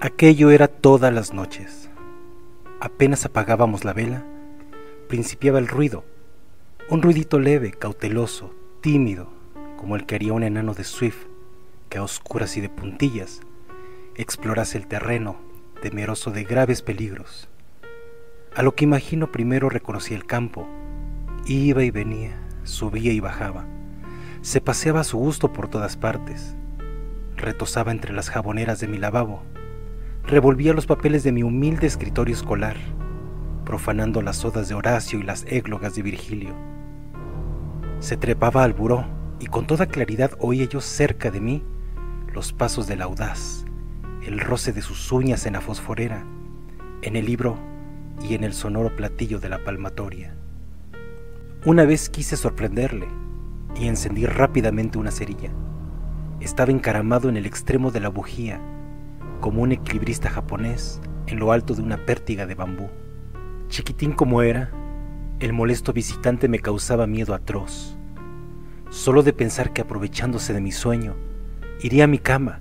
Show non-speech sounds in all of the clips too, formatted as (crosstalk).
Aquello era todas las noches. Apenas apagábamos la vela, principiaba el ruido, un ruidito leve, cauteloso, tímido, como el que haría un enano de Swift, que a oscuras y de puntillas explorase el terreno, temeroso de graves peligros. A lo que imagino primero reconocí el campo, iba y venía, subía y bajaba, se paseaba a su gusto por todas partes, retosaba entre las jaboneras de mi lavabo, revolvía los papeles de mi humilde escritorio escolar, profanando las odas de Horacio y las églogas de Virgilio. Se trepaba al buró y con toda claridad oía yo cerca de mí los pasos del audaz, el roce de sus uñas en la fosforera, en el libro y en el sonoro platillo de la palmatoria. Una vez quise sorprenderle y encendí rápidamente una cerilla. Estaba encaramado en el extremo de la bujía como un equilibrista japonés en lo alto de una pértiga de bambú. Chiquitín como era, el molesto visitante me causaba miedo atroz. Solo de pensar que aprovechándose de mi sueño, iría a mi cama,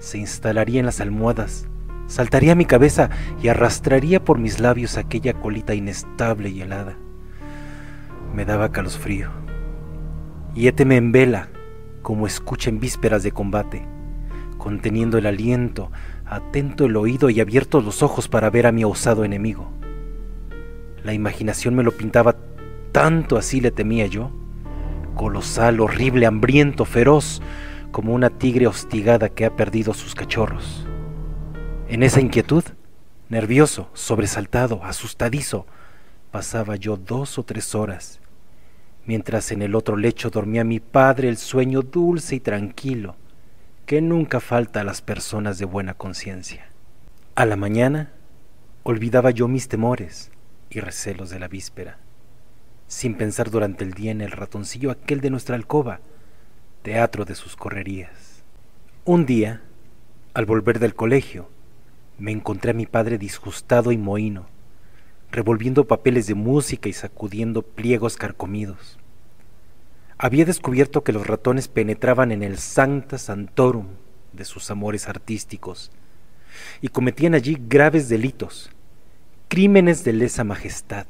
se instalaría en las almohadas, saltaría a mi cabeza y arrastraría por mis labios aquella colita inestable y helada. Me daba calosfrío. Y éteme en vela, como escucha en vísperas de combate conteniendo el aliento, atento el oído y abiertos los ojos para ver a mi osado enemigo. La imaginación me lo pintaba tanto así le temía yo, colosal, horrible, hambriento, feroz, como una tigre hostigada que ha perdido sus cachorros. En esa inquietud, nervioso, sobresaltado, asustadizo, pasaba yo dos o tres horas, mientras en el otro lecho dormía mi padre el sueño dulce y tranquilo, que nunca falta a las personas de buena conciencia. A la mañana olvidaba yo mis temores y recelos de la víspera, sin pensar durante el día en el ratoncillo aquel de nuestra alcoba, teatro de sus correrías. Un día, al volver del colegio, me encontré a mi padre disgustado y mohíno, revolviendo papeles de música y sacudiendo pliegos carcomidos había descubierto que los ratones penetraban en el sancta santorum de sus amores artísticos y cometían allí graves delitos, crímenes de lesa majestad.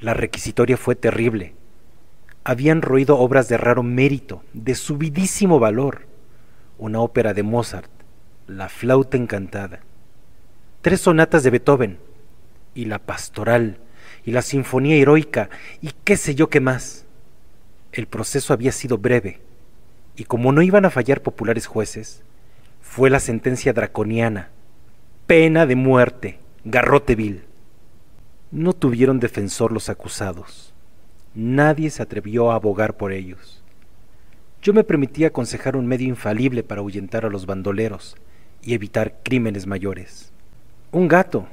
La requisitoria fue terrible. Habían roído obras de raro mérito, de subidísimo valor, una ópera de Mozart, La flauta encantada, tres sonatas de Beethoven, y la pastoral, y la sinfonía heroica, y qué sé yo qué más. El proceso había sido breve, y como no iban a fallar populares jueces, fue la sentencia draconiana, pena de muerte, garrote vil. No tuvieron defensor los acusados. Nadie se atrevió a abogar por ellos. Yo me permití aconsejar un medio infalible para ahuyentar a los bandoleros y evitar crímenes mayores. Un gato,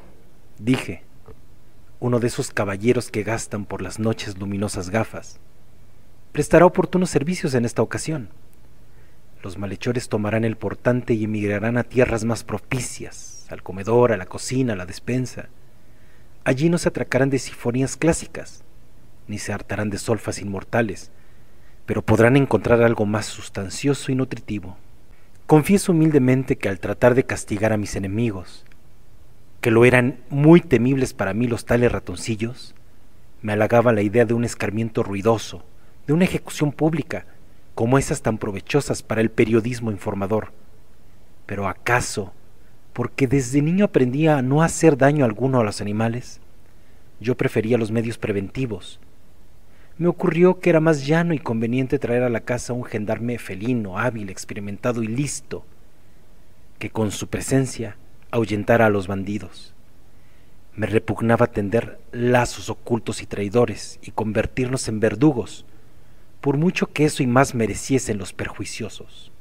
dije, uno de esos caballeros que gastan por las noches luminosas gafas prestará oportunos servicios en esta ocasión. Los malhechores tomarán el portante y emigrarán a tierras más propicias, al comedor, a la cocina, a la despensa. Allí no se atracarán de sinfonías clásicas, ni se hartarán de solfas inmortales, pero podrán encontrar algo más sustancioso y nutritivo. Confieso humildemente que al tratar de castigar a mis enemigos, que lo eran muy temibles para mí los tales ratoncillos, me halagaba la idea de un escarmiento ruidoso, de una ejecución pública, como esas tan provechosas para el periodismo informador. Pero acaso, porque desde niño aprendía a no hacer daño alguno a los animales, yo prefería los medios preventivos. Me ocurrió que era más llano y conveniente traer a la casa un gendarme felino, hábil, experimentado y listo, que con su presencia ahuyentara a los bandidos. Me repugnaba tender lazos ocultos y traidores y convertirnos en verdugos, por mucho que eso y más mereciesen los perjuiciosos.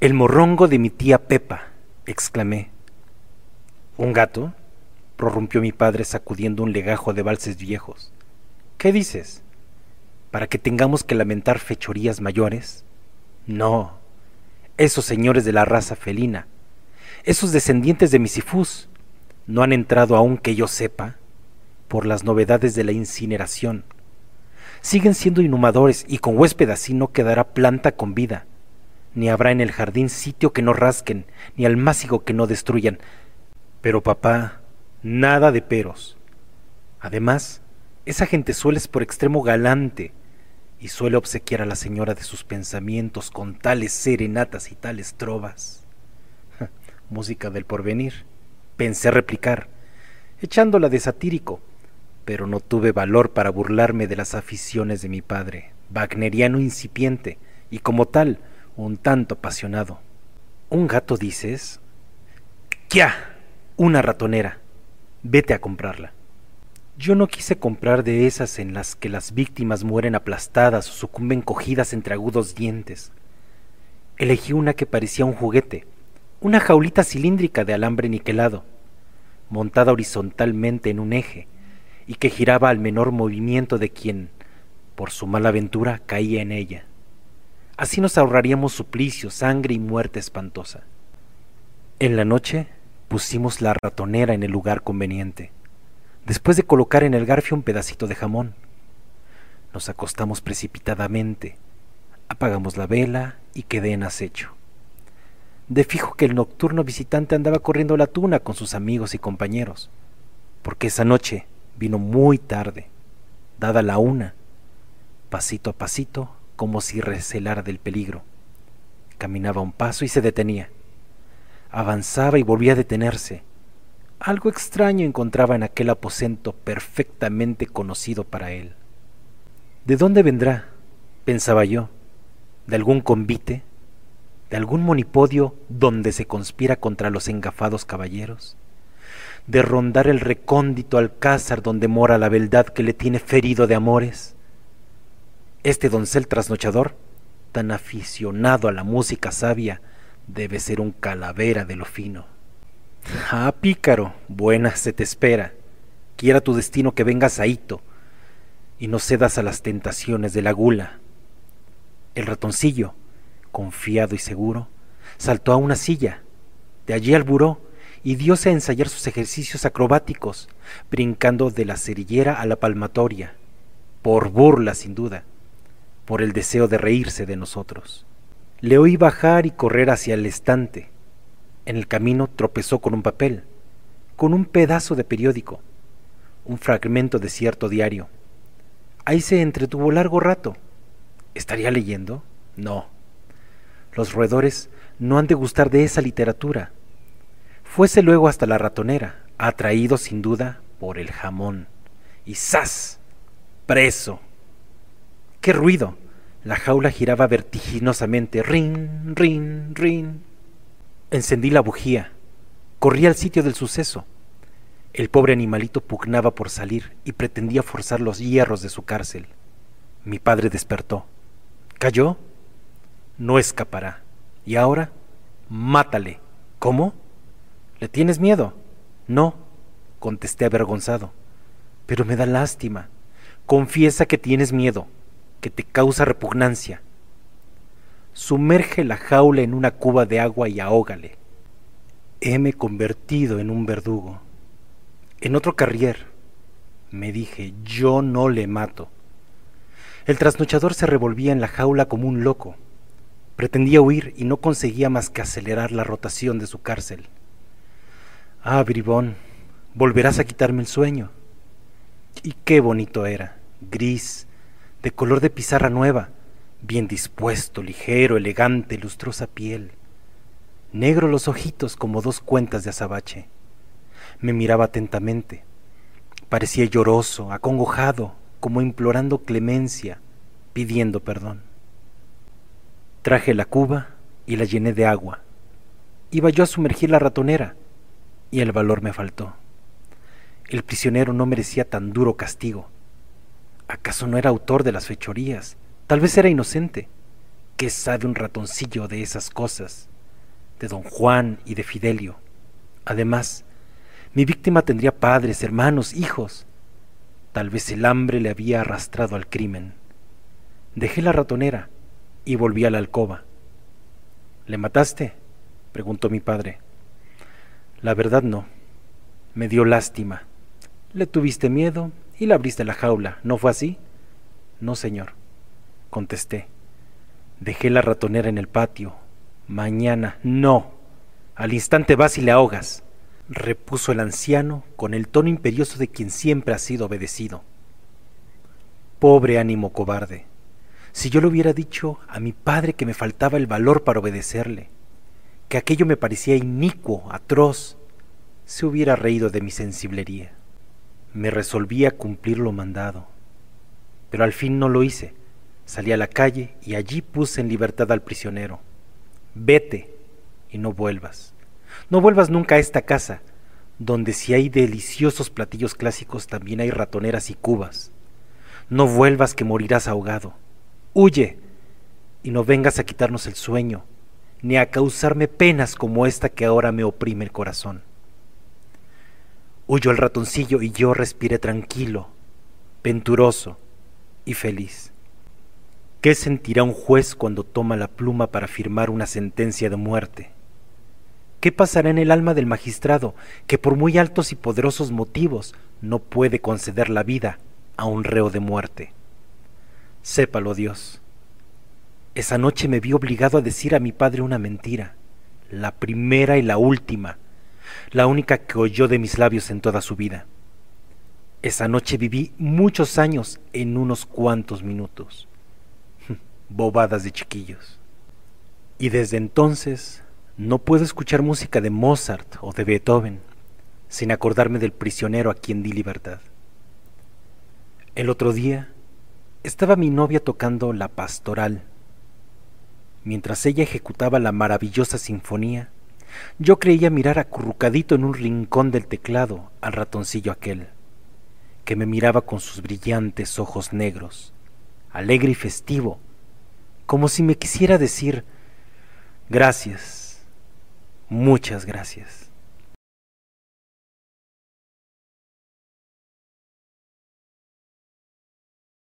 El morrongo de mi tía Pepa, exclamé. ¿Un gato? prorrumpió mi padre sacudiendo un legajo de valses viejos. ¿Qué dices? ¿Para que tengamos que lamentar fechorías mayores? No, esos señores de la raza felina, esos descendientes de Misifus, no han entrado aún que yo sepa por las novedades de la incineración siguen siendo inhumadores y con huésped así no quedará planta con vida, ni habrá en el jardín sitio que no rasquen, ni almácigo que no destruyan. Pero papá, nada de peros. Además, esa gente suele es por extremo galante y suele obsequiar a la señora de sus pensamientos con tales serenatas y tales trovas. Música del porvenir. Pensé replicar, echándola de satírico, pero no tuve valor para burlarme de las aficiones de mi padre, wagneriano incipiente y como tal un tanto apasionado. ¿Un gato dices? ¡Ya! Una ratonera. Vete a comprarla. Yo no quise comprar de esas en las que las víctimas mueren aplastadas o sucumben cogidas entre agudos dientes. Elegí una que parecía un juguete, una jaulita cilíndrica de alambre niquelado, montada horizontalmente en un eje, y que giraba al menor movimiento de quien, por su mala aventura, caía en ella. Así nos ahorraríamos suplicio, sangre y muerte espantosa. En la noche pusimos la ratonera en el lugar conveniente después de colocar en el garfio un pedacito de jamón. Nos acostamos precipitadamente, apagamos la vela y quedé en acecho. De fijo que el nocturno visitante andaba corriendo la tuna con sus amigos y compañeros, porque esa noche vino muy tarde, dada la una, pasito a pasito, como si recelara del peligro. Caminaba un paso y se detenía. Avanzaba y volvía a detenerse, algo extraño encontraba en aquel aposento perfectamente conocido para él. ¿De dónde vendrá? pensaba yo. ¿De algún convite? ¿De algún monipodio donde se conspira contra los engafados caballeros? ¿De rondar el recóndito alcázar donde mora la beldad que le tiene ferido de amores? Este doncel trasnochador, tan aficionado a la música sabia, debe ser un calavera de lo fino. Ah, pícaro, buena se te espera. Quiera tu destino que vengas a y no cedas a las tentaciones de la gula. El ratoncillo, confiado y seguro, saltó a una silla, de allí al buró, y diose a ensayar sus ejercicios acrobáticos, brincando de la cerillera a la palmatoria, por burla sin duda, por el deseo de reírse de nosotros. Le oí bajar y correr hacia el estante, en el camino tropezó con un papel, con un pedazo de periódico, un fragmento de cierto diario. Ahí se entretuvo largo rato. ¿Estaría leyendo? No. Los roedores no han de gustar de esa literatura. Fuese luego hasta la ratonera, atraído sin duda por el jamón. Y ¡zas! Preso. ¡Qué ruido! La jaula giraba vertiginosamente. Rin, rin, rin. Encendí la bujía. Corrí al sitio del suceso. El pobre animalito pugnaba por salir y pretendía forzar los hierros de su cárcel. Mi padre despertó. ¿Cayó? No escapará. ¿Y ahora? Mátale. ¿Cómo? ¿Le tienes miedo? No, contesté avergonzado. Pero me da lástima. Confiesa que tienes miedo, que te causa repugnancia. Sumerge la jaula en una cuba de agua y ahógale. Heme convertido en un verdugo. En otro carrier, me dije, yo no le mato. El trasnochador se revolvía en la jaula como un loco. Pretendía huir y no conseguía más que acelerar la rotación de su cárcel. Ah, bribón, volverás a quitarme el sueño. Y qué bonito era, gris, de color de pizarra nueva, bien dispuesto, ligero, elegante, lustrosa piel, negro los ojitos como dos cuentas de azabache. Me miraba atentamente. Parecía lloroso, acongojado, como implorando clemencia, pidiendo perdón. Traje la cuba y la llené de agua. Iba yo a sumergir la ratonera y el valor me faltó. El prisionero no merecía tan duro castigo. ¿Acaso no era autor de las fechorías? Tal vez era inocente. ¿Qué sabe un ratoncillo de esas cosas? De don Juan y de Fidelio. Además, mi víctima tendría padres, hermanos, hijos. Tal vez el hambre le había arrastrado al crimen. Dejé la ratonera y volví a la alcoba. ¿Le mataste? preguntó mi padre. La verdad no. Me dio lástima. Le tuviste miedo y le abriste la jaula, ¿no fue así? No, señor contesté. Dejé la ratonera en el patio, Mañana, no. Al instante vas y le ahogas, repuso el anciano con el tono imperioso de quien siempre ha sido obedecido. Pobre ánimo cobarde. Si yo le hubiera dicho a mi padre que me faltaba el valor para obedecerle, que aquello me parecía inicuo, atroz, se hubiera reído de mi sensiblería. Me resolví a cumplir lo mandado, pero al fin no lo hice. Salí a la calle y allí puse en libertad al prisionero. Vete y no vuelvas. No vuelvas nunca a esta casa, donde si hay deliciosos platillos clásicos también hay ratoneras y cubas. No vuelvas que morirás ahogado. Huye y no vengas a quitarnos el sueño, ni a causarme penas como esta que ahora me oprime el corazón. Huyó el ratoncillo y yo respiré tranquilo, venturoso y feliz. ¿Qué sentirá un juez cuando toma la pluma para firmar una sentencia de muerte? ¿Qué pasará en el alma del magistrado que por muy altos y poderosos motivos no puede conceder la vida a un reo de muerte? Sépalo Dios. Esa noche me vi obligado a decir a mi padre una mentira, la primera y la última, la única que oyó de mis labios en toda su vida. Esa noche viví muchos años en unos cuantos minutos (laughs) bobadas de chiquillos. Y desde entonces no puedo escuchar música de Mozart o de Beethoven sin acordarme del prisionero a quien di libertad. El otro día estaba mi novia tocando la pastoral. Mientras ella ejecutaba la maravillosa sinfonía, yo creía mirar acurrucadito en un rincón del teclado al ratoncillo aquel, que me miraba con sus brillantes ojos negros, alegre y festivo, como si me quisiera decir, gracias, muchas gracias.